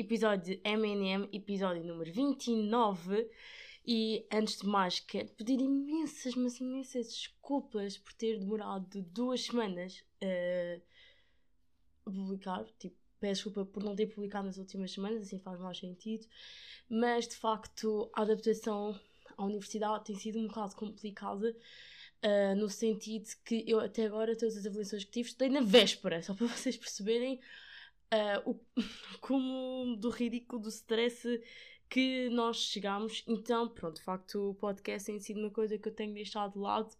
episódio de MNM, episódio número 29. E antes de mais, quero pedir imensas, mas imensas desculpas por ter demorado duas semanas a publicar. Tipo, peço desculpa por não ter publicado nas últimas semanas, assim faz mais sentido. Mas de facto, a adaptação à universidade tem sido um bocado complicada. Uh, no sentido que eu até agora todas as avaliações que tive estudei na véspera, só para vocês perceberem uh, o, como do ridículo, do stress que nós chegámos. Então, pronto, de facto, o podcast tem sido uma coisa que eu tenho deixado de lado,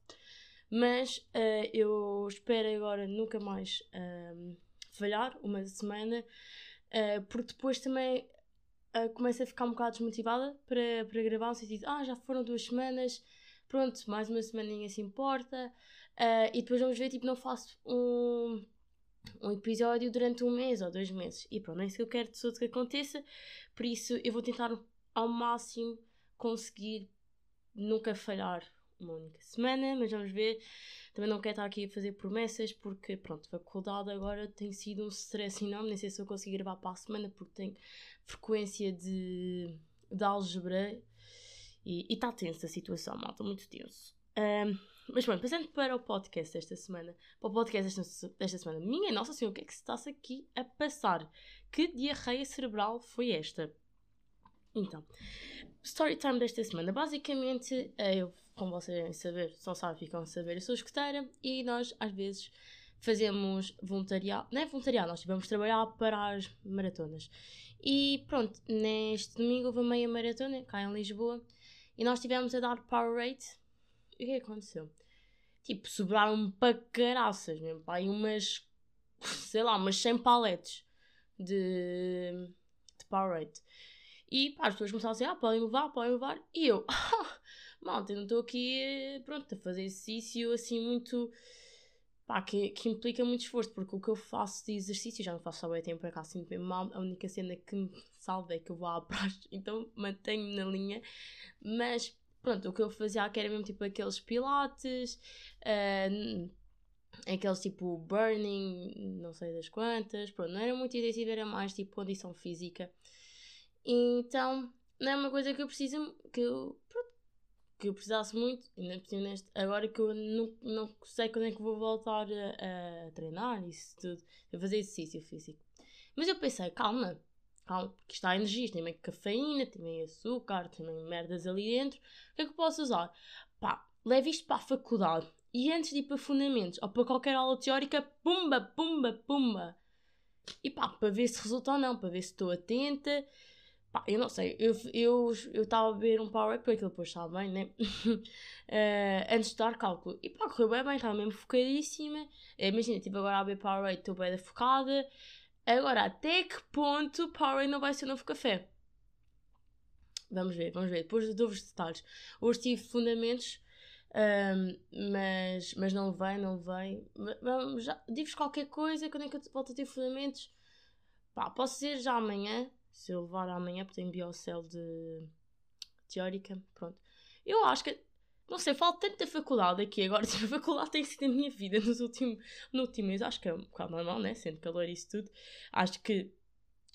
mas uh, eu espero agora nunca mais uh, falhar uma semana, uh, porque depois também uh, começo a ficar um bocado desmotivada para, para gravar, no sentido, ah, já foram duas semanas. Pronto, mais uma semaninha se importa. e depois vamos ver, tipo, não faço um, um episódio durante um mês ou dois meses. E pronto, é isso que eu quero de tudo que aconteça. Por isso eu vou tentar ao máximo conseguir nunca falhar uma única semana, mas vamos ver. Também não quero estar aqui a fazer promessas porque, pronto, faculdade agora tem sido um stress enorme. Nem sei se eu consigo gravar para a semana porque tenho frequência de, de álgebra e está tensa a situação, malta, muito tenso. Um, mas bom, passando para o podcast desta semana, para o podcast desta, semana, minha nossa senhora, o que é que se está aqui a passar? Que diarreia cerebral foi esta? Então, story time desta semana. Basicamente, eh, eu, como vocês devem saber, só sabem, ficam a saber, eu sou escuteira e nós às vezes fazemos voluntariado, não é voluntariado, nós tivemos trabalhar para as maratonas. E pronto, neste domingo houve a meia maratona cá em Lisboa e nós tivemos a dar power rate e o que é aconteceu? Tipo, sobraram para caraças mesmo, pá, umas, sei lá, umas 100 paletes de, de Powerade. E pá, as pessoas começaram a dizer, ah, podem levar, podem levar. E eu, malta, eu não estou aqui, pronto, a fazer exercício assim muito, pá, que, que implica muito esforço, porque o que eu faço de exercício, já não faço só bem tempo para cá, sinto bem mal, a única cena que me salva é que eu vou à praxe, então mantenho-me na linha, mas pronto, o que eu fazia que era mesmo tipo aqueles pilates, uh, aqueles tipo burning, não sei das quantas, pronto, não era muito intensivo, era mais tipo condição física. Então, não é uma coisa que eu preciso, que eu, pronto, que eu precisasse muito, ainda neste, agora que eu não, não sei quando é que vou voltar a, a treinar, isso tudo, a fazer exercício físico. Mas eu pensei, calma, calma, porque está energia, tem meio cafeína, tem meio açúcar, tem meio merdas ali dentro. O que é que eu posso usar? Pá, leve isto para a faculdade e antes de ir para fundamentos ou para qualquer aula teórica, pumba, pumba, pumba. E pá, para ver se resulta ou não, para ver se estou atenta. Pá, eu não sei, eu estava eu, eu a ver um power porque aquilo depois estava bem, né? uh, antes de dar cálculo. E pá, correu bem, estava mesmo focadíssima. Imagina, tipo, agora a ver power estou bem focada. Agora, até que ponto Powerade não vai ser o novo café? Vamos ver, vamos ver. Depois dou os detalhes. Hoje tive fundamentos, um, mas, mas não vem, não vem. Já, digo-vos qualquer coisa, quando é que eu volto a ter fundamentos? Pá, posso dizer já amanhã, se eu levar amanhã, porque tenho biocel de teórica, pronto. Eu acho que não sei, falo tanto da faculdade aqui agora. A faculdade tem sido a minha vida nos últimos, no último mês. Acho que é um bocado normal, né? Sendo calor e isso tudo. Acho que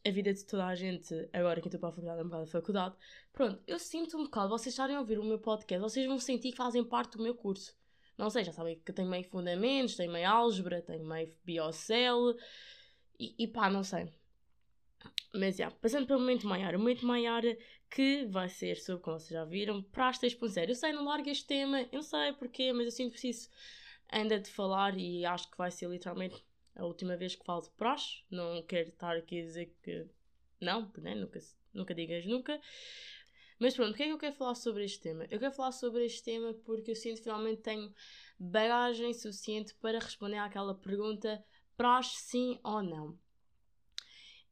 a vida de toda a gente, agora que estou para a faculdade, é um bocado a faculdade. Pronto, eu sinto um bocado, vocês estarem a ouvir o meu podcast, vocês vão sentir que fazem parte do meu curso. Não sei, já sabem que eu tenho meio fundamentos, tenho meio álgebra, tenho meio biocel. E, e pá, não sei. Mas, já, passando para o momento maior. O momento maior que vai ser sobre, como vocês já viram, Praxe 3.0. Eu sei, não largo este tema, eu não sei porquê, mas eu sinto preciso ainda de falar e acho que vai ser literalmente a última vez que falo de Praxe. Não quero estar aqui a dizer que não, né? nunca, nunca digas nunca. Mas pronto, porquê é que eu quero falar sobre este tema? Eu quero falar sobre este tema porque eu sinto que finalmente tenho bagagem suficiente para responder àquela pergunta: praxe sim ou não?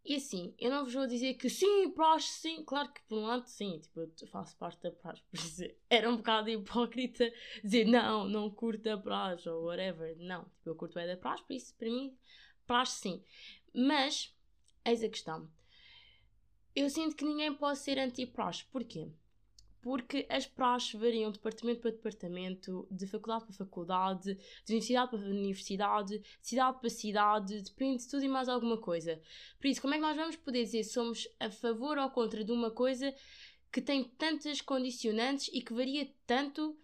E assim, eu não vos vou dizer que sim, praxe sim, claro que por um lado sim, tipo, eu faço parte da praxe, por dizer, era um bocado hipócrita dizer não, não curto a praxe ou whatever, não, tipo, eu curto é da praxe, por isso para mim, praxe sim. Mas, eis a questão, eu sinto que ninguém pode ser anti-praxe, porquê? Porque as praxes variam de departamento para departamento, de faculdade para faculdade, de universidade para universidade, de cidade para cidade, depende de tudo e mais alguma coisa. Por isso, como é que nós vamos poder dizer se somos a favor ou contra de uma coisa que tem tantas condicionantes e que varia tanto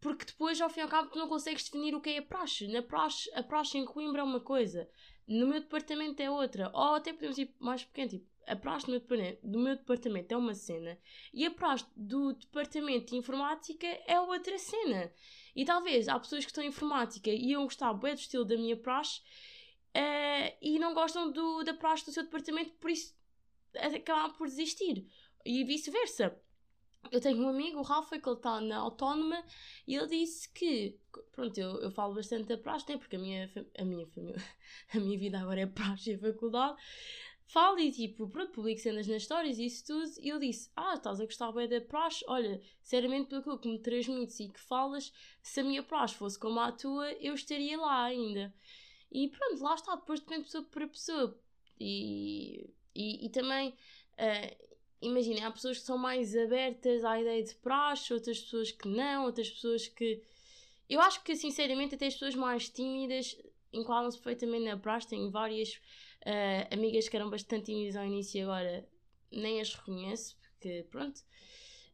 porque depois, ao fim e ao cabo, tu não consegues definir o que é a praxe. Na praxe, a praxe em Coimbra é uma coisa, no meu departamento é outra. Ou até podemos ir mais pequeno, tipo, a praxe do meu, do meu departamento é uma cena e a praxe do departamento de informática é outra cena. E talvez há pessoas que estão em informática e iam gostar bem do estilo da minha praxe uh, e não gostam do, da praxe do seu departamento, por isso acabam por desistir. E vice-versa. Eu tenho um amigo, o Rafa, que ele está na autónoma e ele disse que, pronto, eu, eu falo bastante da praxe, né, porque a minha, a minha família, a minha vida agora é praxe e faculdade, falo e tipo, pronto, publico cenas nas histórias e isso tudo. E eu disse: Ah, estás a gostar bem da praxe? Olha, sinceramente, pelo que me transmites e que falas, se a minha praxe fosse como a tua, eu estaria lá ainda. E pronto, lá está, depois depende de pessoa para pessoa. E, e, e também, uh, imaginem, há pessoas que são mais abertas à ideia de praxe, outras pessoas que não, outras pessoas que. Eu acho que, sinceramente, até as pessoas mais tímidas enquadram-se perfeitamente na praxe. Tenho várias Uh, amigas que eram bastante tímidas ao início e agora nem as reconheço, porque pronto.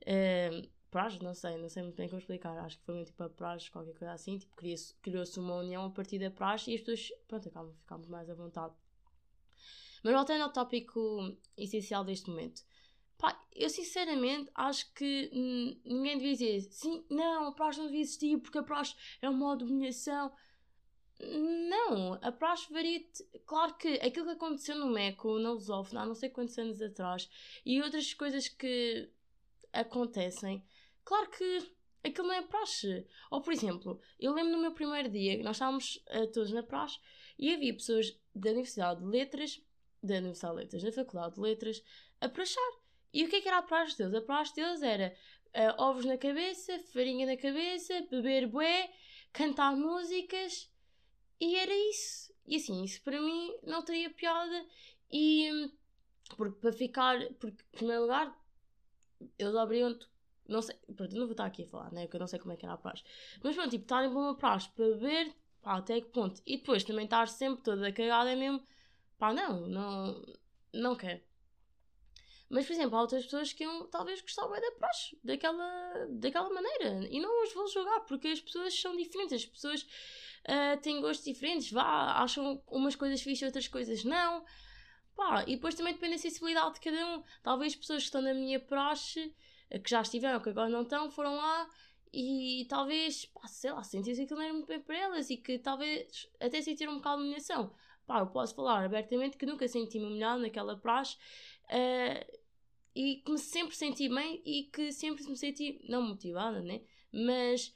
Uh, prazo, não sei, não sei muito bem como explicar. Acho que foi muito tipo a prazo, qualquer coisa assim. Tipo, criou-se uma união a partir da prazo e as pessoas, pronto, acabam ficando mais à vontade. Mas voltando ao tópico essencial deste momento. Pá, eu sinceramente acho que ninguém devia dizer sim, não, a prazo não devia existir porque a prazo é um modo de dominação. Não, a praxe varia. Claro que aquilo que aconteceu no MECO, na Lusófona, há não sei quantos anos atrás, e outras coisas que acontecem, claro que aquilo não é praxe. Ou, por exemplo, eu lembro no meu primeiro dia, nós estávamos uh, todos na praxe e havia pessoas da Universidade de Letras, da Universidade de Letras, da Faculdade de Letras, a praxar. E o que é que era a praxe deles? A praxe deles era uh, ovos na cabeça, farinha na cabeça, beber bué, cantar músicas e era isso. E assim, isso para mim não teria piada. E porque para ficar, porque em primeiro lugar, eles abriam não sei, pronto, não vou estar aqui a falar, né? Porque eu não sei como é que era a praxe. Mas pronto, tipo, estarem para uma praxe para ver, pá, até que ponto. E depois também estar sempre toda cagada é mesmo, pá, não, não, não quero. Mas, por exemplo, há outras pessoas que eu, talvez gostavam da praxe, daquela, daquela maneira. E não os vou julgar, porque as pessoas são diferentes. As pessoas uh, têm gostos diferentes, vá, acham umas coisas fixas, outras coisas não. Pá, e depois também depende da sensibilidade de cada um. Talvez pessoas que estão na minha praxe, ah, que já estiveram, que agora não estão, foram lá e talvez, pá, sei lá, sentiram aquilo não era muito bem para elas e que talvez até sentiram um bocado de humilhação. Pá, eu posso falar abertamente que nunca senti-me humilhado naquela praxe uh, e que me sempre senti bem e que sempre me senti, não motivada, né? Mas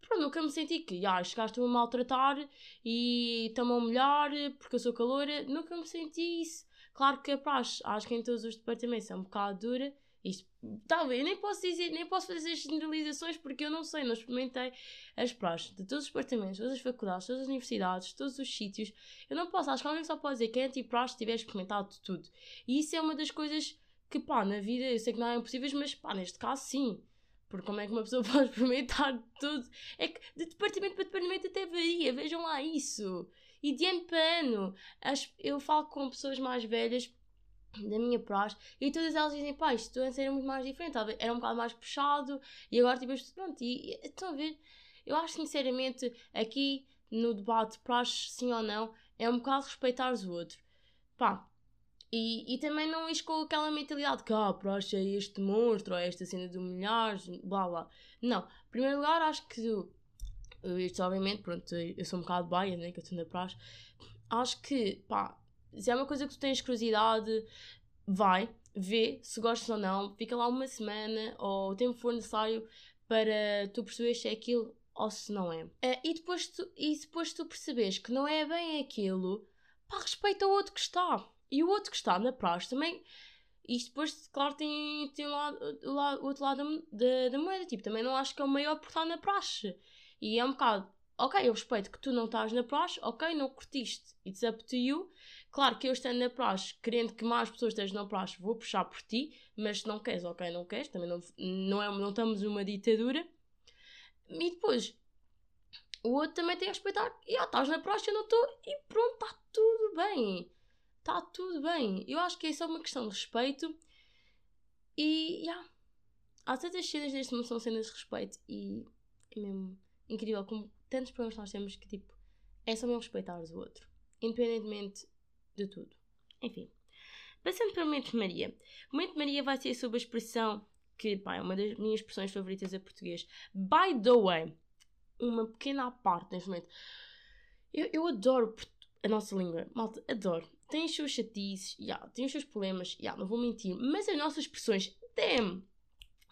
pronto, nunca me senti que, ah, chegaste-me a maltratar e estão-me a humilhar porque eu sou caloura, nunca me senti isso. Claro que a praxe, acho que em todos os departamentos é um bocado dura, isto, talvez, nem posso dizer, nem posso fazer generalizações porque eu não sei, não experimentei as praxes de todos os departamentos, todas as faculdades, todas as universidades, todos os sítios. Eu não posso, acho que alguém só pode dizer que é anti-praxe tiver experimentado tudo. E isso é uma das coisas que, pá, na vida eu sei que não é impossível, mas, pá, neste caso sim. Porque como é que uma pessoa pode experimentar tudo? É que de departamento para departamento até varia, vejam lá isso. E de ano para ano, as, eu falo com pessoas mais velhas da minha praxe e todas elas dizem, pá, isto antes era muito mais diferente, era um bocado mais puxado e agora tipo, pronto, e, e estão a ver? Eu acho sinceramente aqui no debate praxe sim ou não é um bocado respeitar os outros. Pá, e, e também não is com aquela mentalidade que, ah, praxe é este monstro, ou é esta cena de milhares, blá blá. Não. Em primeiro lugar, acho que isto obviamente, pronto, eu sou um bocado baia, né, que eu estou na praxe. Acho que, pá, se é uma coisa que tu tens curiosidade, vai, vê se gostas ou não, fica lá uma semana ou o tempo for necessário para tu perceberes se é aquilo ou se não é. Uh, e, depois tu, e depois tu percebes que não é bem aquilo, pá, respeita o outro que está. E o outro que está na praxe também. Isto depois, claro, tem, tem o, lado, o, lado, o outro lado da, da, moeda. Tipo, também não acho que é o maior por estar na praxe. E é um bocado, ok, eu respeito que tu não estás na praxe, ok, não curtiste, it's up to you. Claro que eu estando na praxe, querendo que mais pessoas estejam na praxe, vou puxar por ti, mas se não queres, ok, não queres, também não, não, é, não estamos numa ditadura. E depois, o outro também tem a respeitar. E ah, estás na praxe, eu não estou, e pronto, está tudo bem. Está tudo bem. Eu acho que é só uma questão de respeito. E. Yeah, há tantas cenas neste mundo são cenas de respeito e é mesmo incrível como tantos problemas nós temos que, tipo, é só mesmo respeitar o outro, independentemente de tudo. Enfim, passando para o Momento de Maria. O Momento de Maria vai ser sobre a expressão que, pá, é uma das minhas expressões favoritas a português. By the way, uma pequena parte neste momento. Eu, eu adoro a nossa língua, malta, adoro. Tem os seus chatices, yeah, tem os seus problemas, yeah, não vou mentir, mas as nossas expressões, damn,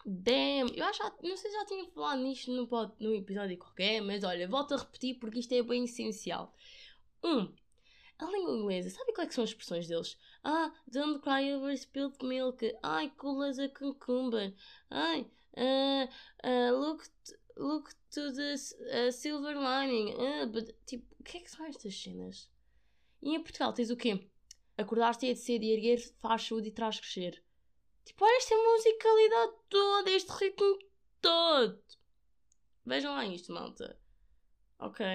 Damn, eu acho, não sei se já tinha falado nisto num, num episódio qualquer, mas olha, volto a repetir porque isto é bem essencial. Um, a língua inglesa, sabe quais são as expressões deles? Ah, don't cry over spilled milk. Ai, cool as a cucumber. Ai, uh, uh, look, look to the uh, silver lining. Uh, but, tipo, o que é que são estas cenas? E em Portugal tens o quê? Acordar-te é de cedo e erguer faz saúde e traz crescer. Tipo, olha esta musicalidade toda, este ritmo todo. Vejam lá isto, malta. Ok.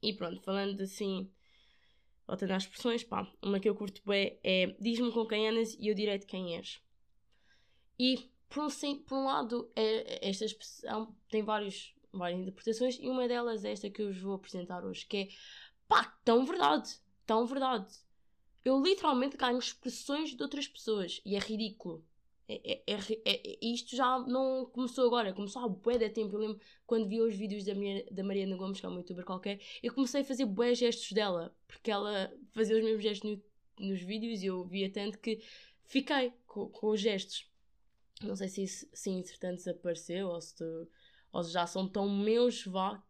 E pronto, falando assim, voltando às expressões, pá, uma que eu curto bem é diz-me com quem andas e eu direi de quem és. E por um, por um lado, é, esta expressão tem vários, várias interpretações e uma delas é esta que eu vos vou apresentar hoje, que é pá, tão verdade, tão verdade. Eu literalmente ganho expressões de outras pessoas e é ridículo. É, é, é, é isto já não começou agora, começou há bué de tempo. Eu lembro quando vi os vídeos da, minha, da Mariana Gomes, que é uma youtuber qualquer, eu comecei a fazer bué gestos dela, porque ela fazia os mesmos gestos no, nos vídeos e eu via tanto que fiquei com, com os gestos. Não sei se isso, se entretanto desapareceu ou se, ou se já são tão meus, vá,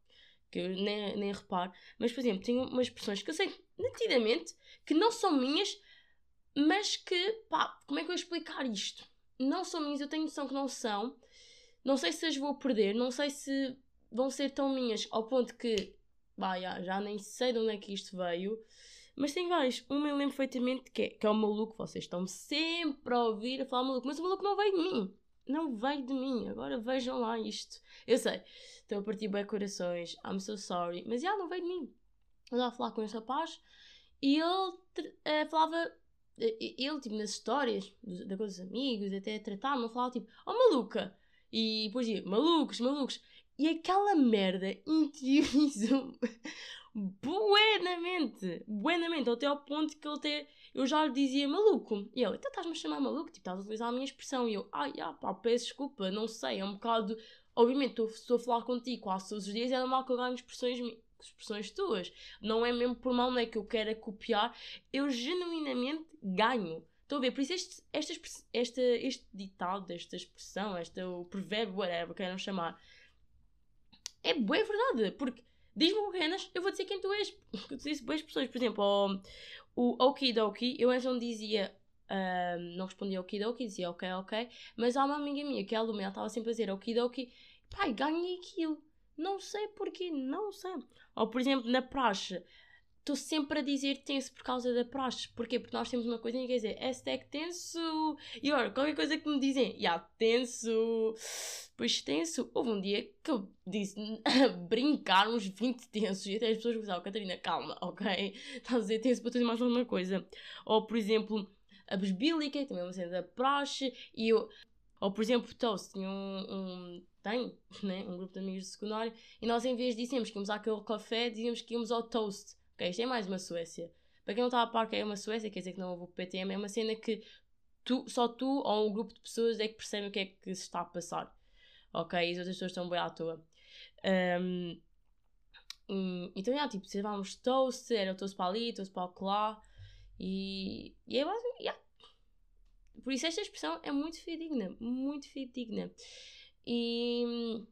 que eu nem, nem reparo. Mas, por exemplo, tenho umas expressões que eu sei nitidamente que não são minhas, mas que, pá, como é que eu explicar isto? Não são minhas, eu tenho noção que não são. Não sei se as vou perder, não sei se vão ser tão minhas ao ponto que, pá, já, já nem sei de onde é que isto veio. Mas tem vários. Uma eu lembro perfeitamente que é, que é o maluco. Vocês estão sempre a ouvir a falar maluco, mas o maluco não veio de mim. Não veio de mim. Agora vejam lá isto. Eu sei, estou a partir bem corações. I'm so sorry. Mas já, não veio de mim. Eu estava a falar com esse rapaz e ele uh, falava, ele, tipo, nas histórias da coisa dos amigos, até tratar-me, falava tipo, oh maluca! E depois dizia, malucos, malucos! E aquela merda interiorizou-me buenamente, buenamente, até ao ponto que ele até, eu já lhe dizia maluco. E ele, então estás-me a chamar maluco? Tipo, estás a utilizar a minha expressão. E eu, ai, ah, pá, peço desculpa, não sei, é um bocado. Obviamente, estou a falar contigo quase todos os dias, é normal que eu ganhe expressões expressões tuas. Não é mesmo por mal, não é que eu quero copiar, eu genuinamente ganho. Estão a ver? Por isso este, esta, esta, este ditado, esta expressão, este, o provérbio, whatever, queiram chamar, é boa é verdade. Porque diz-me o que eu vou dizer quem tu és. Eu disse boas pessoas. Por exemplo, o, o Okidoki, eu antes não dizia não respondia okidoki, dizia ok, ok, mas há uma amiga minha que é aluna, ela estava sempre a dizer okidoki, pai, ganhei aquilo. Não sei porquê, não sei. Ou, por exemplo, na praxe, estou sempre a dizer tenso por causa da praxe. Porquê? Porque nós temos uma coisa que quer dizer tenso. E olha, qualquer coisa que me dizem, já, tenso. Pois tenso. Houve um dia que eu disse brincar uns 20 tensos e até as pessoas pensavam, Catarina, calma, ok? Estás a dizer tenso para tudo mais alguma coisa. Ou, por exemplo, a besbílica, também é uma cena da praxe, e eu. Ou, por exemplo, toast, tinha um, um tem né, um grupo de amigos de secundário, e nós em vez de dizermos que íamos àquele café, dizíamos que íamos ao toast. Ok, isto é mais uma Suécia. Para quem não está a par que é uma Suécia, quer dizer que não houve o PTM, é uma cena que tu, só tu ou um grupo de pessoas é que percebem o que é que se está a passar. Ok, e as outras pessoas estão bem à toa. Um, então, já, tipo, servávamos toast, era toast para ali, toast para lá, e, e é basicamente. Por isso esta expressão é muito fidedigna, muito fidedigna. E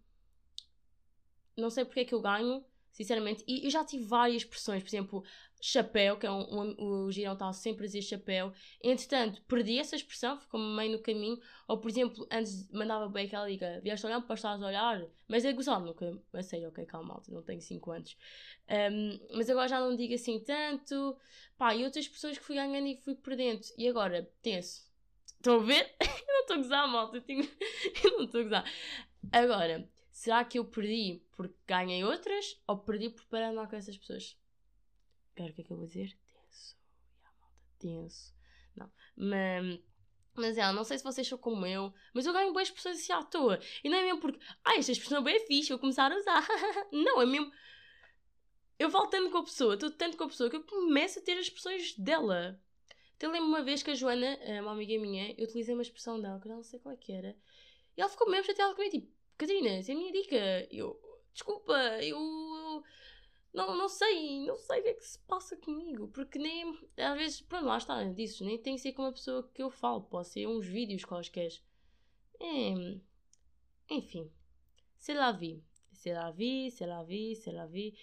não sei porque é que eu ganho. Sinceramente. E eu já tive várias expressões, por exemplo, chapéu, que é um, um, o girão está sempre a dizer chapéu. Entretanto, perdi essa expressão, ficou meio no caminho. Ou, por exemplo, antes mandava bem aquela liga, vieste olhar para estás a olhar, mas é gozado, nunca, a sério, ok, calma, malta, não tenho 5 anos. Um, mas agora já não digo assim tanto. Pá, e outras expressões que fui ganhando e fui perdendo. E agora, tenso. Estão a ver? eu não estou a gozar, malta, eu, tenho... eu não estou a gozar. Agora, será que eu perdi porque ganhei outras ou perdi por parar mal com essas pessoas? Espera, o que é que eu vou dizer? Tenso. Tenso. Não. Mas. Mas é, não sei se vocês são como eu, mas eu ganho boas pessoas assim à toa. E não é mesmo porque, ah, esta expressão é bem fixe, vou começar a usar. não, é mesmo. Eu falo tanto com a pessoa, estou tanto com a pessoa que eu começo a ter as expressões dela. Até lembro uma vez que a Joana, uma amiga minha, eu utilizei uma expressão dela, que eu não sei qual é que era. E ela ficou mesmo chateada comigo, tipo, Catarina, essa é a minha dica. Eu, desculpa, eu não, não sei, não sei o que é que se passa comigo, porque nem, às vezes, pronto, lá está, disse, nem tem que ser com uma pessoa que eu falo, pode ser uns vídeos quaisquer. É, enfim, sei lá vi, sei lá vi, sei lá vi, sei lá vi.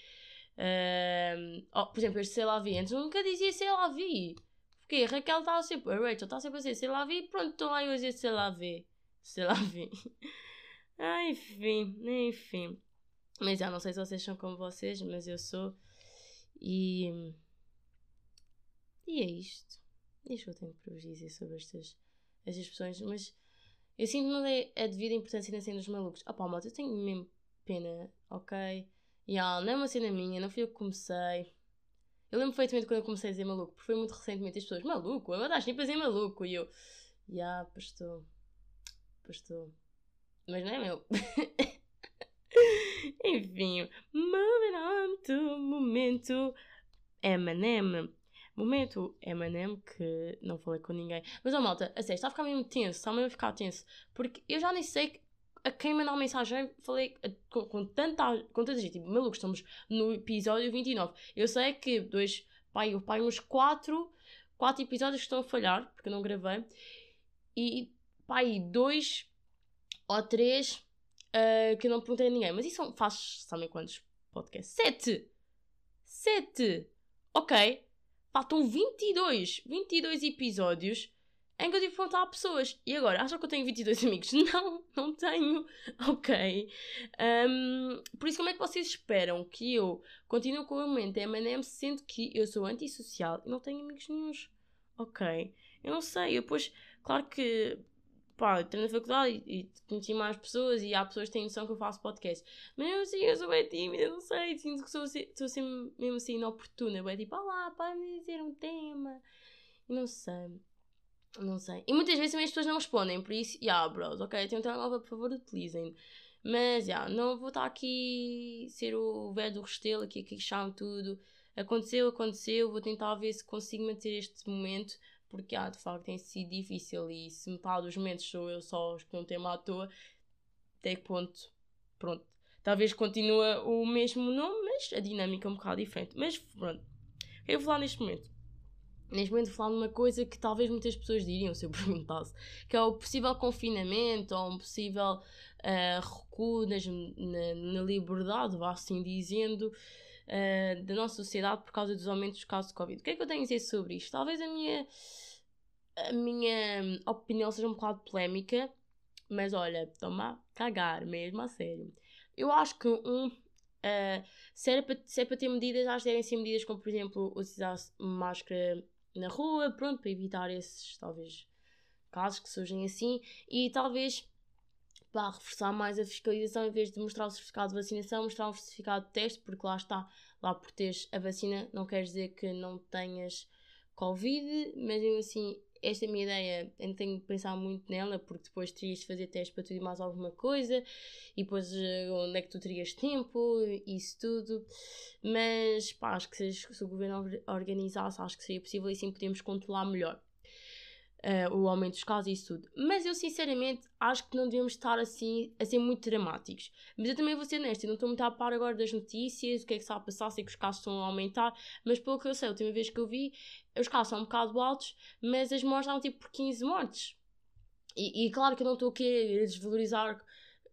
Uh, oh, por exemplo, este sei lá vi, antes nunca dizia sei lá vi. Porque a Raquel estava sempre, a Rachel estava sempre a dizer sei lá vi, pronto, estou lá eu a dizer sei lá vi, sei lá vi. Ah, enfim, enfim. Mas já não sei se vocês são como vocês, mas eu sou. E. E é isto. Isto que eu tenho para vos dizer sobre estas, estas pessoas. Mas eu sinto que não dei a devida importância na cena dos malucos. Ah pá, eu tenho mesmo pena, ok? E ah, não é uma cena minha, não fui eu que comecei. Eu lembro perfeitamente quando eu comecei a dizer maluco, porque foi muito recentemente as pessoas, maluco, agora estás sempre a dizer maluco. E eu, já, yeah, pastor, pastor. Mas não é meu. Enfim, moving on to momento M&M. Momento M&M que não falei com ninguém. Mas, ó oh, malta, a sério, está a ficar mesmo tenso, está mesmo a ficar tenso. Porque eu já nem sei a quem mandar mensagem, falei com, com, tanta, com tanta gente. Tipo, maluco, estamos no episódio 29. Eu sei que dois, pai, pai uns quatro, quatro episódios que estão a falhar, porque eu não gravei. E, pai, dois ou três uh, que eu não perguntei a ninguém. Mas isso faz, sabem quantos podcasts? Sete! Sete! Ok. Faltam 22, 22 episódios em que eu tive que perguntar a pessoas. E agora, acham que eu tenho 22 amigos? Não, não tenho. Ok. Um, por isso, como é que vocês esperam que eu continue com o momento M&M sendo que eu sou antissocial e não tenho amigos nenhums? Ok. Eu não sei. Eu depois, claro que pá, entrei na faculdade e, e, conheci mais pessoas e há pessoas que têm noção que eu faço podcast. Mas eu assim, eu sou bem tímida, não sei, sinto que sou, sou assim, mesmo assim inoportuna. É tipo, olá, para me dizer um tema. E não sei. Não sei. E muitas vezes também as pessoas não respondem, por isso, yeah, bros, ok, tenho um telemóvel, por favor, utilizem. Mas, já, yeah, não vou estar aqui ser o velho do restelo, aqui, aqui chão tudo. Aconteceu, aconteceu, vou tentar ver se consigo manter este momento porque ah, de facto tem sido difícil e se metade dos momentos sou eu só que não tema à toa, até que ponto, pronto. Talvez continue o mesmo nome, mas a dinâmica é um bocado diferente. Mas pronto, eu vou falar neste momento. Neste momento vou falar de uma coisa que talvez muitas pessoas diriam se eu perguntasse, que é o possível confinamento ou um possível uh, recuo nas, na, na liberdade, vá assim dizendo, uh, da nossa sociedade por causa dos aumentos dos casos de Covid. O que é que eu tenho a dizer sobre isto? Talvez a minha, a minha opinião seja um bocado polémica, mas olha, toma cagar mesmo a sério. Eu acho que um. Uh, se, para, se é para ter medidas, acho que devem ser medidas como, por exemplo, utilizar máscara na rua, pronto, para evitar esses, talvez, casos que surgem assim, e talvez para reforçar mais a fiscalização, em vez de mostrar o certificado de vacinação, mostrar um certificado de teste, porque lá está, lá por teres a vacina, não quer dizer que não tenhas Covid, mas mesmo assim, esta é a minha ideia, eu tenho que pensar muito nela, porque depois terias de fazer teste para tudo e mais alguma coisa, e depois eh, onde é que tu terias tempo, isso tudo. Mas pá, acho que se, se o governo organizasse, acho que seria possível e assim podíamos controlar melhor uh, o aumento dos casos e isso tudo. Mas eu sinceramente acho que não devemos estar assim a ser muito dramáticos. Mas eu também vou ser honesta, eu não estou muito a par agora das notícias, o que é que está a passar, sei que os casos estão a aumentar, mas pelo que eu sei, a última vez que eu vi, os casos são um bocado altos, mas as mortes estavam tipo por 15 mortes. E, e claro que eu não estou a desvalorizar,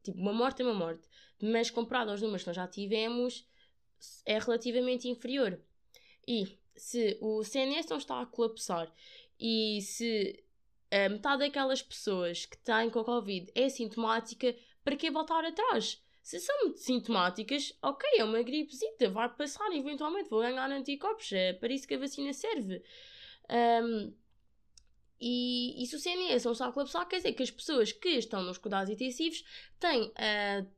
tipo, uma morte é uma morte, mas comparado aos números que nós já tivemos, é relativamente inferior. E se o CNS não está a colapsar e se a metade daquelas pessoas que têm com a Covid é sintomática, para que voltar atrás? Se são sintomáticas, ok, é uma gripezita, vai passar, eventualmente vou ganhar anticorpos, é para isso que a vacina serve. Um, e, e se o CNS não está a colapsar, quer dizer que as pessoas que estão nos cuidados intensivos têm uh,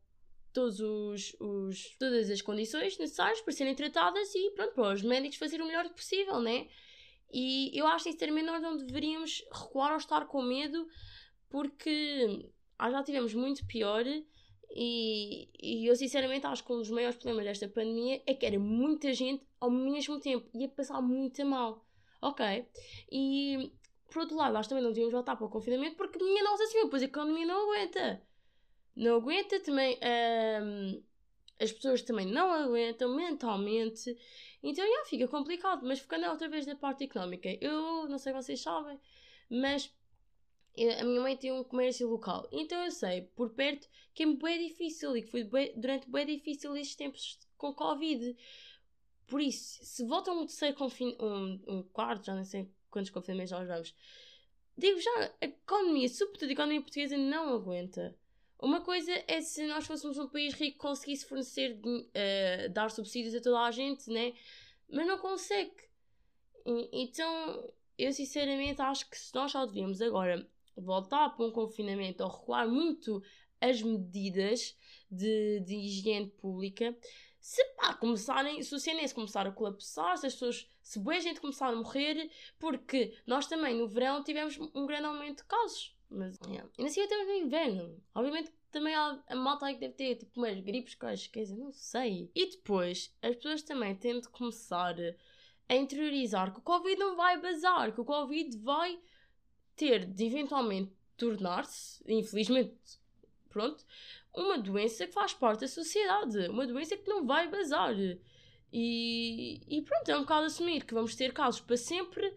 todos os, os, todas as condições necessárias para serem tratadas e pronto, para os médicos fazerem o melhor possível, né? E eu acho sinceramente nós não deveríamos recuar ou estar com medo porque ah, já tivemos muito pior e, e eu sinceramente acho que um dos maiores problemas desta pandemia é que era muita gente ao mesmo tempo, ia passar muito mal, ok? E por outro lado, nós também não devíamos voltar para o confinamento porque minha nossa senhora, pois a economia não aguenta não aguenta, também um, as pessoas também não aguentam mentalmente, então já fica complicado. Mas ficando outra vez da parte económica, eu não sei se vocês sabem, mas a minha mãe tem um comércio local, então eu sei por perto que é bem difícil e que foi bem, durante bem difícil estes tempos com Covid. Por isso, se voltam um terceiro confinamento, um, um quarto, já não sei quantos confinamentos nós vamos, digo já, a economia, sobretudo a economia portuguesa, não aguenta. Uma coisa é se nós fôssemos um país rico conseguisse fornecer, uh, dar subsídios a toda a gente, né? Mas não consegue. E, então, eu sinceramente acho que se nós só devíamos agora voltar para um confinamento ou recuar muito as medidas de, de higiene pública, se pá, começarem, se o CNS começar a colapsar, se as pessoas, se boa gente começar a morrer, porque nós também no verão tivemos um grande aumento de casos. Mas, yeah. E assim estamos no inverno. Obviamente também há a malta que deve ter tipo umas gripes, coisas, quer dizer, não sei. E depois, as pessoas também têm de começar a interiorizar que o Covid não vai bazar, que o Covid vai ter de eventualmente tornar-se, infelizmente, pronto, uma doença que faz parte da sociedade, uma doença que não vai bazar. E, e pronto, é um bocado assumir que vamos ter casos para sempre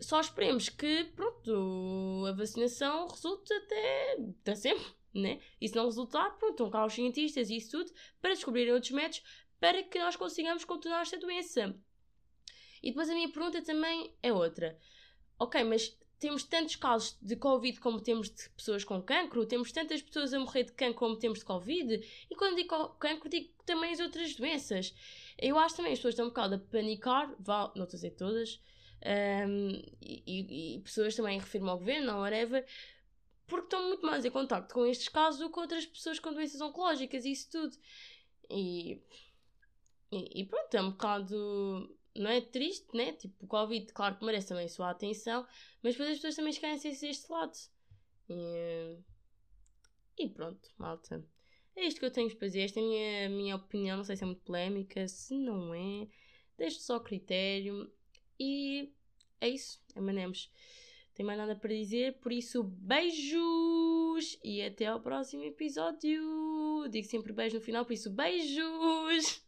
só esperemos que, pronto, a vacinação resulte até, até sempre, né? E se não resultar, pronto, estão cá os cientistas e isso tudo para descobrirem outros métodos para que nós consigamos contornar esta doença. E depois a minha pergunta também é outra. Ok, mas temos tantos casos de Covid como temos de pessoas com cancro, temos tantas pessoas a morrer de cancro como temos de Covid, e quando digo cancro, digo também as outras doenças. Eu acho também as pessoas estão um bocado a panicar, não estou a dizer todas, um, e, e, pessoas também referem ao governo, ou whatever, porque estão muito mais em contato com estes casos do que outras pessoas com doenças oncológicas e isso tudo. E, e, e, pronto, é um bocado. Não é triste, né? Tipo, o Covid, claro que merece também a sua atenção, mas depois as pessoas também esquecem-se deste lado. E, e pronto, malta. É isto que eu tenho para dizer. Esta é a minha, minha opinião. Não sei se é muito polémica. Se não é, deixo só critério. E é isso, amanemos. Tem mais nada para dizer, por isso beijos e até ao próximo episódio. Digo sempre beijo no final, por isso beijos!